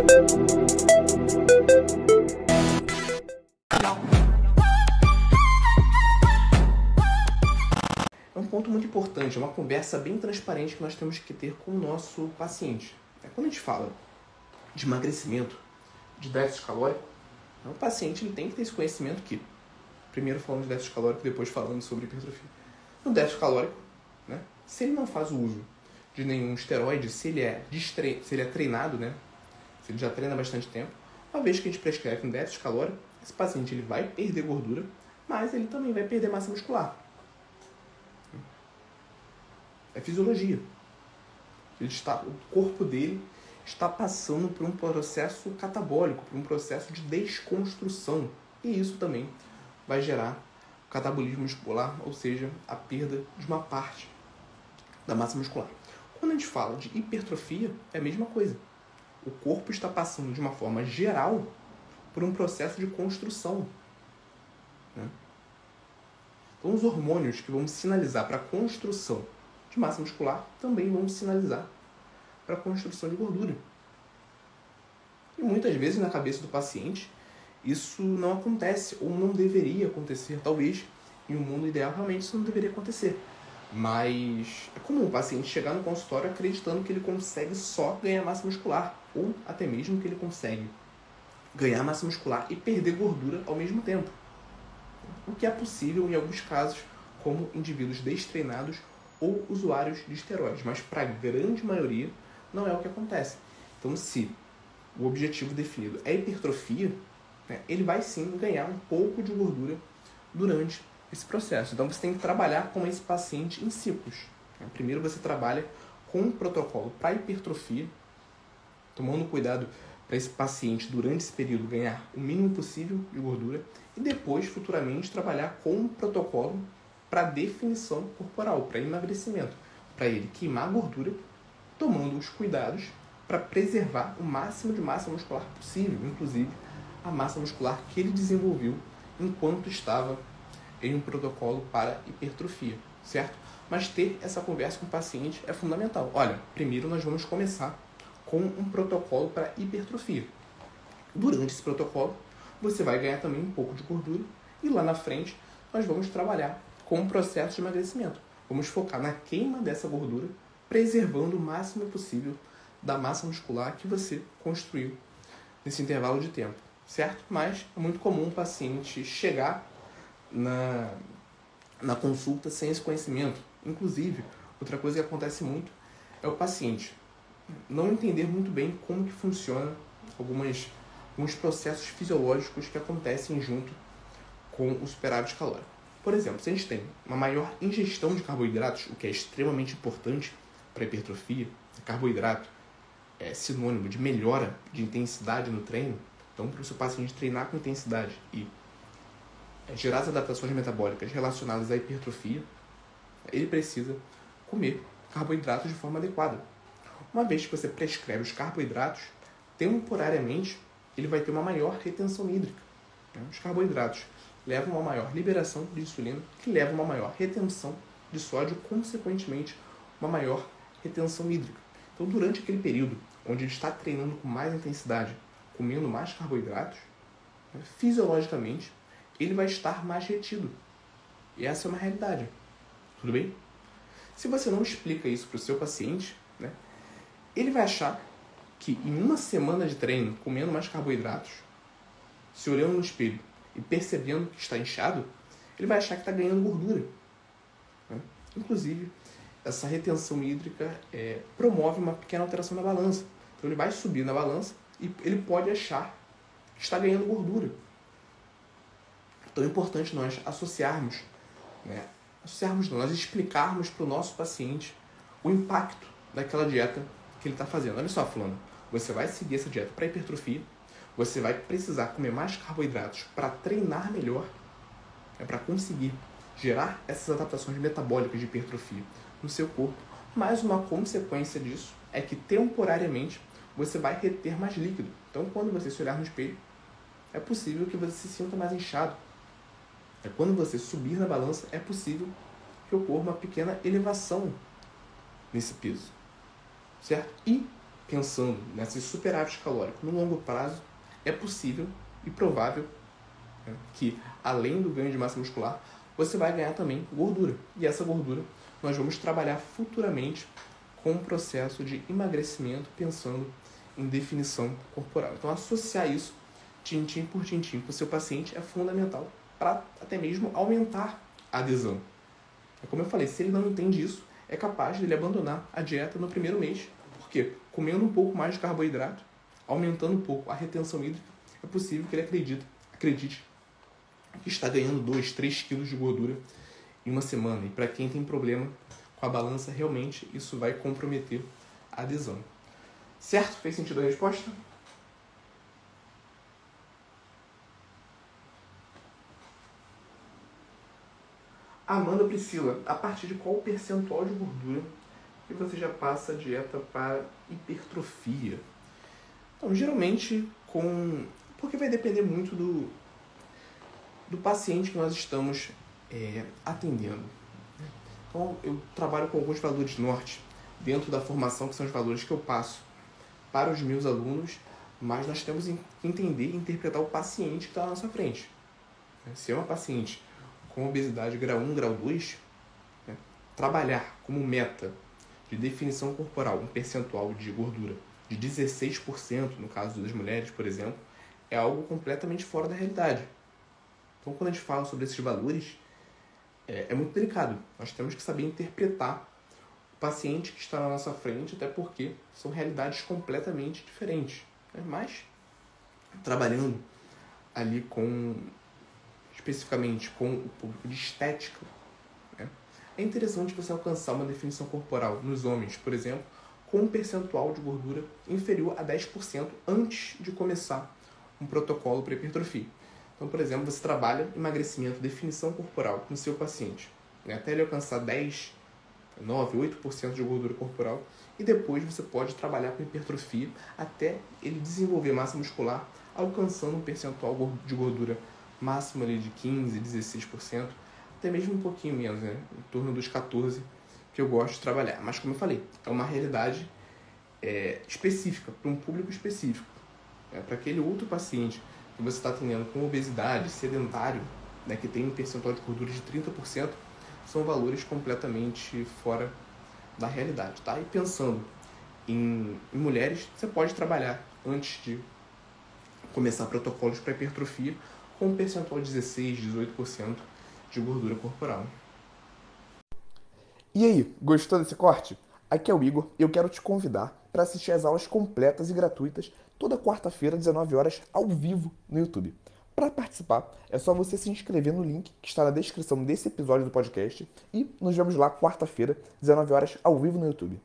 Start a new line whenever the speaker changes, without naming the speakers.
É um ponto muito importante, é uma conversa bem transparente que nós temos que ter com o nosso paciente. É, quando a gente fala de emagrecimento, de déficit calórico, o paciente ele tem que ter esse conhecimento que, primeiro falando de déficit calórico, depois falando sobre hipertrofia. No déficit calórico, né, se ele não faz o uso de nenhum esteroide, se ele é, se ele é treinado, né, ele já treina há bastante tempo, uma vez que a gente prescreve um déficit calórico, esse paciente ele vai perder gordura, mas ele também vai perder massa muscular. É fisiologia. Ele está, o corpo dele está passando por um processo catabólico, por um processo de desconstrução. E isso também vai gerar catabolismo muscular, ou seja, a perda de uma parte da massa muscular. Quando a gente fala de hipertrofia, é a mesma coisa. O corpo está passando de uma forma geral por um processo de construção. Né? Então, os hormônios que vão sinalizar para a construção de massa muscular também vão sinalizar para a construção de gordura. E muitas vezes na cabeça do paciente isso não acontece ou não deveria acontecer. Talvez em um mundo ideal realmente isso não deveria acontecer. Mas é comum o paciente chegar no consultório acreditando que ele consegue só ganhar massa muscular, ou até mesmo que ele consegue ganhar massa muscular e perder gordura ao mesmo tempo. O que é possível em alguns casos, como indivíduos destreinados ou usuários de esteroides, mas para a grande maioria não é o que acontece. Então, se o objetivo definido é hipertrofia, né, ele vai sim ganhar um pouco de gordura durante esse processo. Então, você tem que trabalhar com esse paciente em ciclos. Né. Primeiro, você trabalha com um protocolo para hipertrofia, tomando cuidado para esse paciente durante esse período ganhar o mínimo possível de gordura e depois, futuramente, trabalhar com um protocolo para definição corporal, para emagrecimento, para ele queimar gordura, tomando os cuidados para preservar o máximo de massa muscular possível, inclusive a massa muscular que ele desenvolveu enquanto estava em um protocolo para hipertrofia, certo? Mas ter essa conversa com o paciente é fundamental. Olha, primeiro nós vamos começar com um protocolo para hipertrofia. Durante esse protocolo, você vai ganhar também um pouco de gordura e lá na frente nós vamos trabalhar com o processo de emagrecimento. Vamos focar na queima dessa gordura, preservando o máximo possível da massa muscular que você construiu nesse intervalo de tempo, certo? Mas é muito comum o paciente chegar na, na consulta sem esse conhecimento. Inclusive, outra coisa que acontece muito é o paciente não entender muito bem como que funciona algumas, alguns processos fisiológicos que acontecem junto com o superávit calórico. Por exemplo, se a gente tem uma maior ingestão de carboidratos, o que é extremamente importante para a hipertrofia, carboidrato é sinônimo de melhora de intensidade no treino, então para o seu paciente treinar com intensidade e gerar as adaptações metabólicas relacionadas à hipertrofia, ele precisa comer carboidratos de forma adequada. Uma vez que você prescreve os carboidratos, temporariamente ele vai ter uma maior retenção hídrica. Né? Os carboidratos leva a uma maior liberação de insulina, que leva a uma maior retenção de sódio, consequentemente, uma maior retenção hídrica. Então, durante aquele período onde ele está treinando com mais intensidade, comendo mais carboidratos, né, fisiologicamente, ele vai estar mais retido. E essa é uma realidade. Tudo bem? Se você não explica isso para o seu paciente, né, ele vai achar que em uma semana de treino, comendo mais carboidratos, se olhando no espelho e percebendo que está inchado, ele vai achar que está ganhando gordura. Né? Inclusive, essa retenção hídrica é, promove uma pequena alteração na balança. Então ele vai subir na balança e ele pode achar que está ganhando gordura. Então é importante nós associarmos, né? associarmos nós explicarmos para o nosso paciente o impacto daquela dieta que ele está fazendo. Olha só, fulano, você vai seguir essa dieta para hipertrofia, você vai precisar comer mais carboidratos para treinar melhor, é para conseguir gerar essas adaptações metabólicas de hipertrofia no seu corpo. Mas uma consequência disso é que temporariamente você vai reter mais líquido. Então, quando você se olhar no espelho, é possível que você se sinta mais inchado. É quando você subir na balança, é possível que ocorra uma pequena elevação nesse peso, certo? E pensando nesse superávit calórico no longo prazo, é possível e provável né, que, além do ganho de massa muscular, você vai ganhar também gordura. E essa gordura nós vamos trabalhar futuramente com o processo de emagrecimento, pensando em definição corporal. Então, associar isso, tintim por tintim, com o seu paciente é fundamental para até mesmo aumentar a adesão. É como eu falei, se ele não entende isso, é capaz de ele abandonar a dieta no primeiro mês. Porque comendo um pouco mais de carboidrato, aumentando um pouco a retenção hídrica, é possível que ele acredite, acredite que está ganhando 2, 3 quilos de gordura em uma semana. E para quem tem problema com a balança, realmente isso vai comprometer a adesão. Certo? Fez sentido a resposta? Amanda Priscila, a partir de qual percentual de gordura que você já passa a dieta para hipertrofia? Então, geralmente com. Porque vai depender muito do, do paciente que nós estamos é, atendendo. Então, eu trabalho com alguns valores norte dentro da formação, que são os valores que eu passo para os meus alunos, mas nós temos que entender e interpretar o paciente que está na nossa frente. Se é uma paciente com obesidade grau 1, grau 2, né, trabalhar como meta de definição corporal um percentual de gordura de 16%, no caso das mulheres, por exemplo, é algo completamente fora da realidade. Então, quando a gente fala sobre esses valores, é, é muito delicado. Nós temos que saber interpretar o paciente que está na nossa frente, até porque são realidades completamente diferentes. Né? Mas, trabalhando ali com, especificamente com o público de estética, né? é interessante você alcançar uma definição corporal nos homens, por exemplo, com um percentual de gordura inferior a 10% antes de começar um protocolo para hipertrofia. Então, por exemplo, você trabalha emagrecimento, definição corporal com o seu paciente, né? até ele alcançar 10, 9, 8% de gordura corporal, e depois você pode trabalhar com hipertrofia até ele desenvolver massa muscular, alcançando um percentual de gordura máximo ali de 15, 16%, até mesmo um pouquinho menos, né? em torno dos 14% que eu gosto de trabalhar. Mas, como eu falei, é uma realidade é, específica, para um público específico. É, para aquele outro paciente que você está atendendo com obesidade, sedentário, né, que tem um percentual de gordura de 30%, são valores completamente fora da realidade, tá? E pensando em, em mulheres, você pode trabalhar antes de começar protocolos para hipertrofia com um percentual de 16, 18% de gordura corporal.
E aí, gostou desse corte? Aqui é o Igor e eu quero te convidar para assistir às aulas completas e gratuitas toda quarta-feira, 19 horas, ao vivo no YouTube. Para participar, é só você se inscrever no link que está na descrição desse episódio do podcast e nos vemos lá quarta-feira, 19 horas, ao vivo no YouTube.